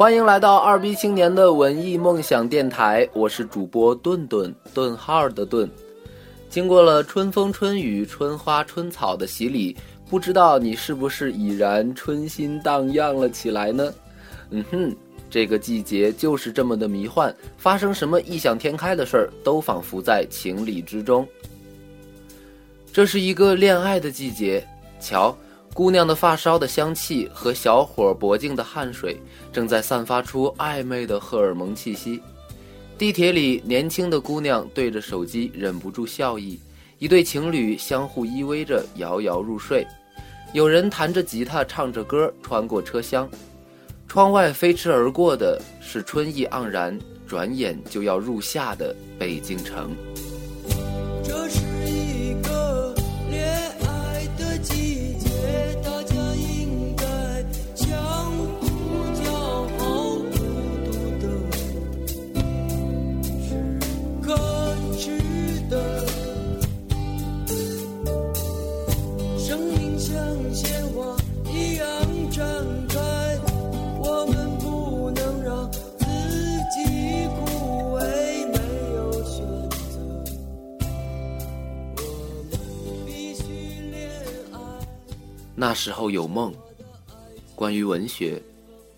欢迎来到二逼青年的文艺梦想电台，我是主播顿顿顿号的顿。经过了春风春雨、春花春草的洗礼，不知道你是不是已然春心荡漾了起来呢？嗯哼，这个季节就是这么的迷幻，发生什么异想天开的事儿，都仿佛在情理之中。这是一个恋爱的季节，瞧。姑娘的发梢的香气和小伙脖颈的汗水，正在散发出暧昧的荷尔蒙气息。地铁里，年轻的姑娘对着手机忍不住笑意，一对情侣相互依偎着摇摇入睡。有人弹着吉他，唱着歌穿过车厢。窗外飞驰而过的是春意盎然，转眼就要入夏的北京城。那时候有梦，关于文学，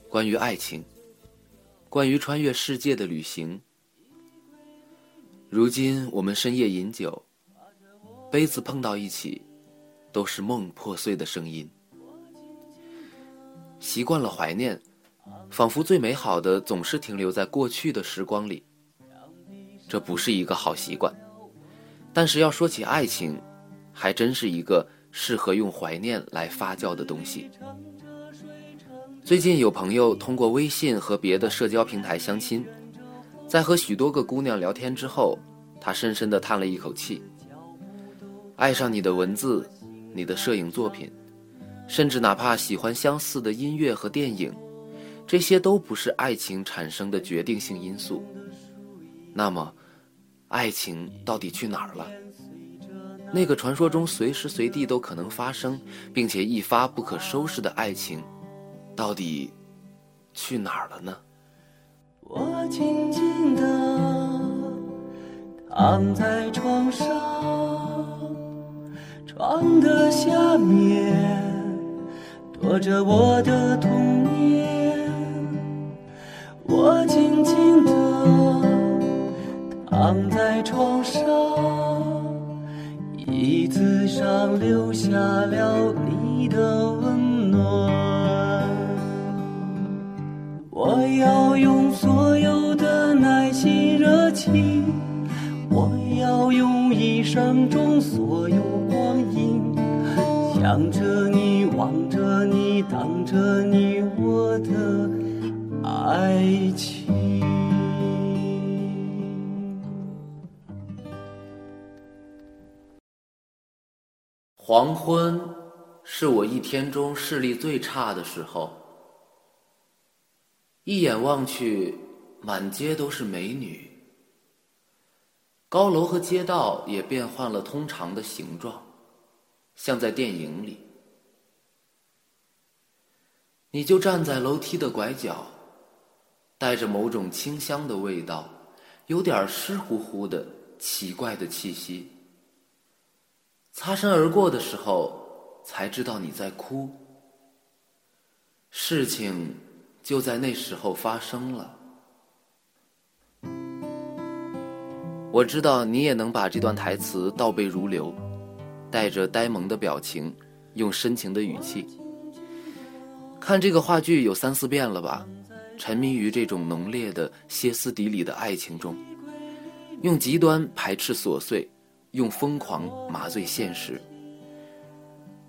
关于爱情，关于穿越世界的旅行。如今我们深夜饮酒，杯子碰到一起，都是梦破碎的声音。习惯了怀念，仿佛最美好的总是停留在过去的时光里。这不是一个好习惯，但是要说起爱情，还真是一个适合用怀念来发酵的东西。最近有朋友通过微信和别的社交平台相亲，在和许多个姑娘聊天之后，他深深地叹了一口气。爱上你的文字，你的摄影作品，甚至哪怕喜欢相似的音乐和电影，这些都不是爱情产生的决定性因素。那么，爱情到底去哪儿了？那个传说中随时随地都可能发生，并且一发不可收拾的爱情，到底去哪儿了呢？我静静地躺在床上，床的下面躲着我的童年。我静静地躺在床上，上留下了你的温暖。我要用所有的耐心、热情，我要用一生中所有光阴，想着你，望着你，等着你，我的爱情。黄昏是我一天中视力最差的时候。一眼望去，满街都是美女，高楼和街道也变换了通常的形状，像在电影里。你就站在楼梯的拐角，带着某种清香的味道，有点湿乎乎的奇怪的气息。擦身而过的时候，才知道你在哭。事情就在那时候发生了。我知道你也能把这段台词倒背如流，带着呆萌的表情，用深情的语气。看这个话剧有三四遍了吧？沉迷于这种浓烈的歇斯底里的爱情中，用极端排斥琐碎。用疯狂麻醉现实。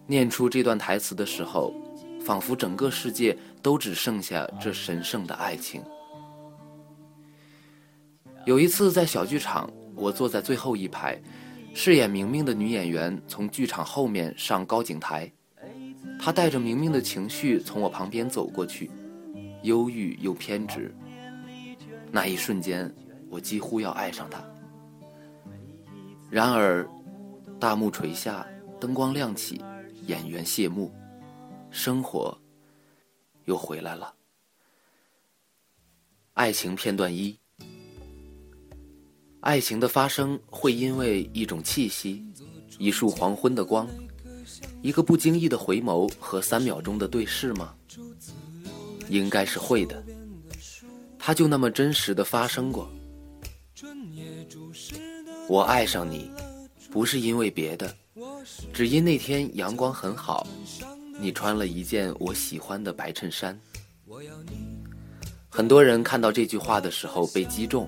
念出这段台词的时候，仿佛整个世界都只剩下这神圣的爱情。有一次在小剧场，我坐在最后一排，饰演明明的女演员从剧场后面上高景台，她带着明明的情绪从我旁边走过去，忧郁又偏执。那一瞬间，我几乎要爱上她。然而，大幕垂下，灯光亮起，演员谢幕，生活又回来了。爱情片段一：爱情的发生会因为一种气息、一束黄昏的光、一个不经意的回眸和三秒钟的对视吗？应该是会的。它就那么真实的发生过。我爱上你，不是因为别的，只因那天阳光很好，你穿了一件我喜欢的白衬衫。很多人看到这句话的时候被击中，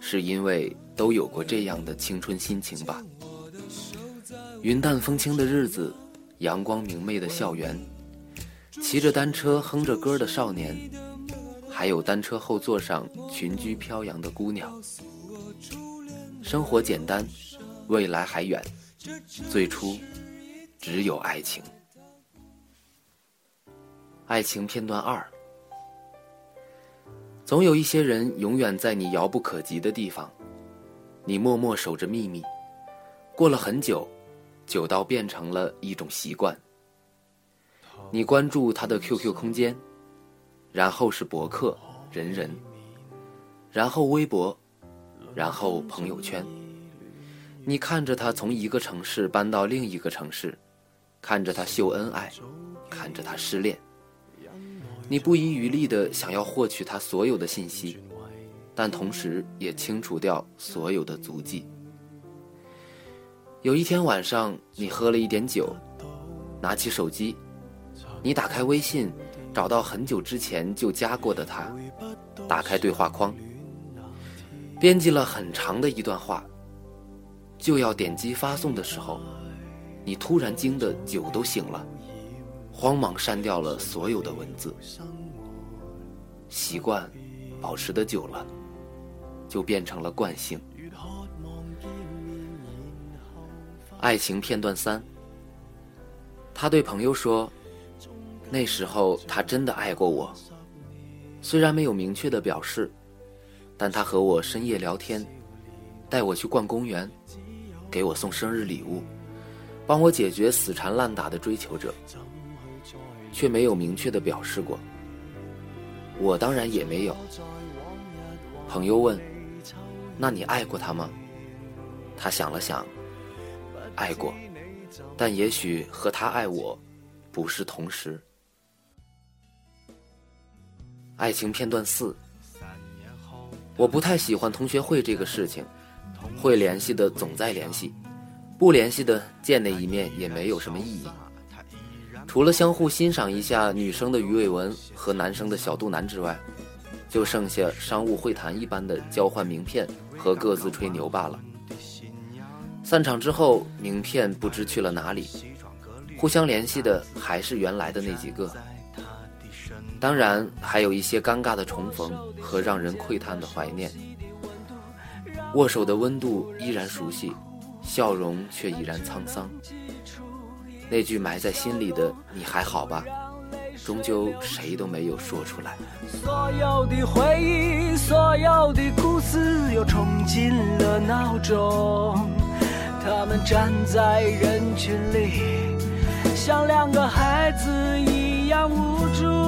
是因为都有过这样的青春心情吧？云淡风轻的日子，阳光明媚的校园，骑着单车哼着歌的少年，还有单车后座上裙裾飘扬的姑娘。生活简单，未来还远，最初只有爱情。爱情片段二。总有一些人永远在你遥不可及的地方，你默默守着秘密，过了很久，久到变成了一种习惯。你关注他的 QQ 空间，然后是博客、人人，然后微博，然后朋友圈。你看着他从一个城市搬到另一个城市，看着他秀恩爱，看着他失恋。你不遗余力的想要获取他所有的信息，但同时也清除掉所有的足迹。有一天晚上，你喝了一点酒，拿起手机，你打开微信，找到很久之前就加过的他，打开对话框，编辑了很长的一段话，就要点击发送的时候，你突然惊得酒都醒了。慌忙删掉了所有的文字，习惯保持的久了，就变成了惯性。爱情片段三，他对朋友说：“那时候他真的爱过我，虽然没有明确的表示，但他和我深夜聊天，带我去逛公园，给我送生日礼物，帮我解决死缠烂打的追求者。”却没有明确的表示过，我当然也没有。朋友问：“那你爱过他吗？”他想了想，爱过，但也许和他爱我，不是同时。爱情片段四，我不太喜欢同学会这个事情，会联系的总在联系，不联系的见那一面也没有什么意义。除了相互欣赏一下女生的鱼尾纹和男生的小肚腩之外，就剩下商务会谈一般的交换名片和各自吹牛罢了。散场之后，名片不知去了哪里，互相联系的还是原来的那几个。当然，还有一些尴尬的重逢和让人喟叹的怀念。握手的温度依然熟悉，笑容却已然沧桑。那句埋在心里的“你还好吧”，终究谁都没有说出来。所有的回忆，所有的故事，又冲进了脑中。他们站在人群里，像两个孩子一样无助。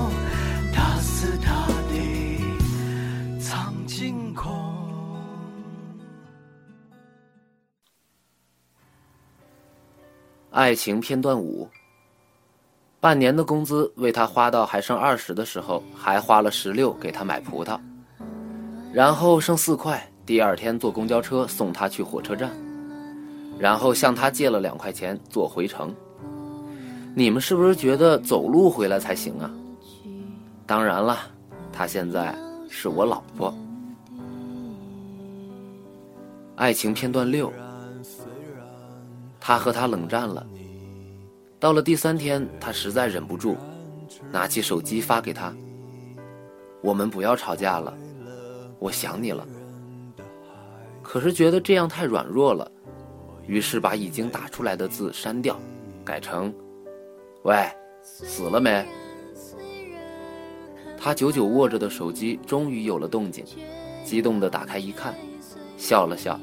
爱情片段五。半年的工资为他花到还剩二十的时候，还花了十六给他买葡萄，然后剩四块，第二天坐公交车送他去火车站，然后向他借了两块钱坐回程。你们是不是觉得走路回来才行啊？当然了，他现在是我老婆。爱情片段六，他和他冷战了。到了第三天，他实在忍不住，拿起手机发给他：“我们不要吵架了，我想你了。”可是觉得这样太软弱了，于是把已经打出来的字删掉，改成“喂，死了没？”他久久握着的手机终于有了动静，激动地打开一看，笑了笑，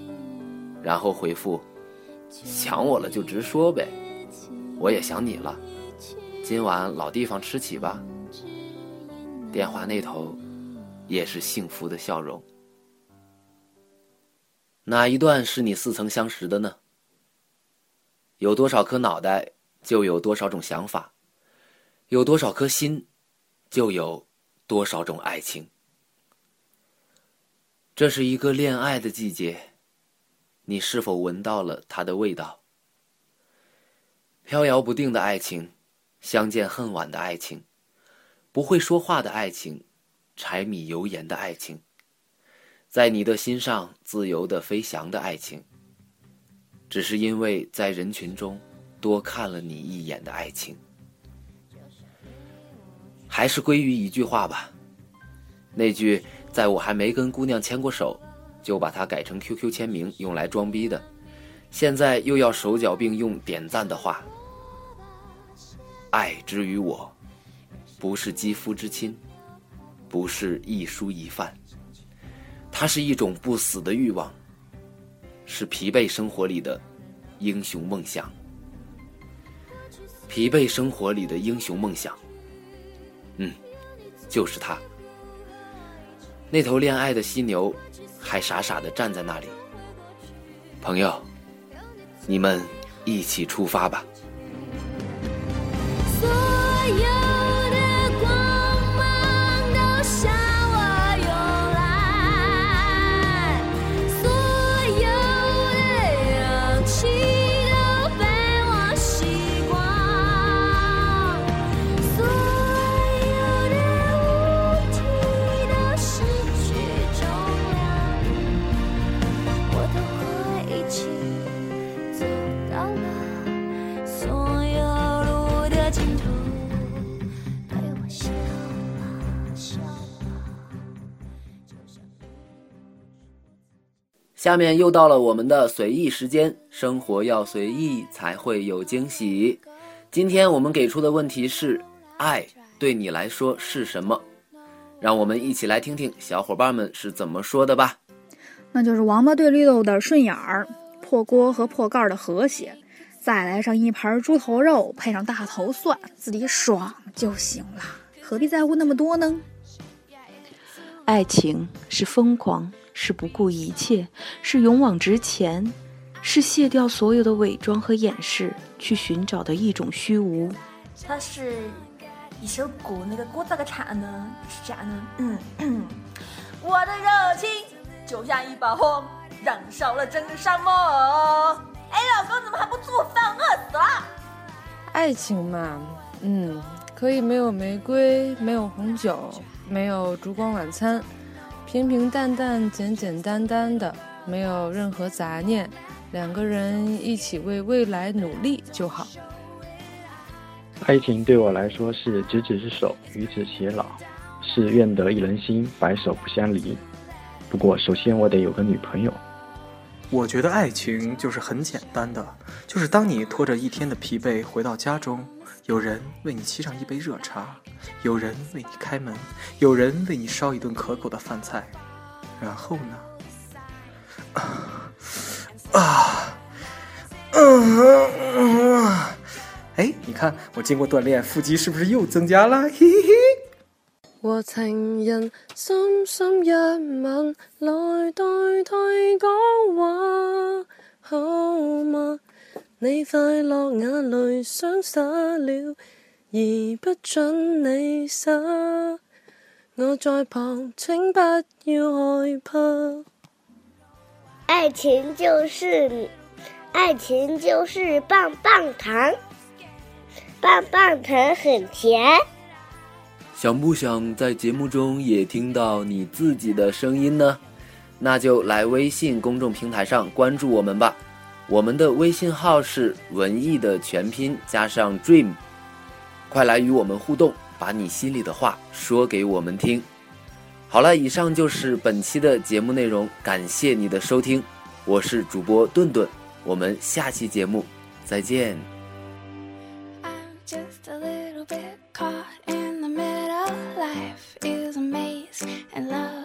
然后回复：“想我了就直说呗，我也想你了。今晚老地方吃起吧。”电话那头也是幸福的笑容。哪一段是你似曾相识的呢？有多少颗脑袋，就有多少种想法；有多少颗心，就有。多少种爱情？这是一个恋爱的季节，你是否闻到了它的味道？飘摇不定的爱情，相见恨晚的爱情，不会说话的爱情，柴米油盐的爱情，在你的心上自由的飞翔的爱情，只是因为在人群中多看了你一眼的爱情。还是归于一句话吧。那句在我还没跟姑娘牵过手，就把它改成 QQ 签名用来装逼的，现在又要手脚并用点赞的话。爱之于我，不是肌肤之亲，不是一蔬一饭，它是一种不死的欲望，是疲惫生活里的英雄梦想。疲惫生活里的英雄梦想。嗯，就是他。那头恋爱的犀牛，还傻傻的站在那里。朋友，你们一起出发吧。下面又到了我们的随意时间，生活要随意才会有惊喜。今天我们给出的问题是：爱对你来说是什么？让我们一起来听听小伙伴们是怎么说的吧。那就是王八对绿豆的顺眼儿，破锅和破盖的和谐，再来上一盘猪头肉，配上大头蒜，自己爽就行了，何必在乎那么多呢？爱情是疯狂。是不顾一切，是勇往直前，是卸掉所有的伪装和掩饰，去寻找的一种虚无。它是一首歌，那个歌咋个唱呢？是这样的，嗯，我的热情就像一把火，燃烧了整个沙漠。哎，老公怎么还不做饭？饿死了。爱情嘛，嗯，可以没有玫瑰，没有红酒，没有烛光晚餐。平平淡淡、简简单单的，没有任何杂念，两个人一起为未来努力就好。爱情对我来说是执子之手，与子偕老，是愿得一人心，白首不相离。不过，首先我得有个女朋友。我觉得爱情就是很简单的，就是当你拖着一天的疲惫回到家中。有人为你沏上一杯热茶，有人为你开门，有人为你烧一顿可口的饭菜，然后呢？啊，啊嗯，哎，你看我经过锻炼，腹肌是不是又增加了？嘿嘿嘿。和情人深深一吻，来代替讲话，好吗？你快乐眼泪想洒了，而不准你洒。我在旁，请不要害怕。爱情就是，爱情就是棒棒糖，棒棒糖很甜。想不想在节目中也听到你自己的声音呢？那就来微信公众平台上关注我们吧。我们的微信号是文艺的全拼加上 dream，快来与我们互动，把你心里的话说给我们听。好了，以上就是本期的节目内容，感谢你的收听，我是主播顿顿，我们下期节目再见。Life is a maze, and love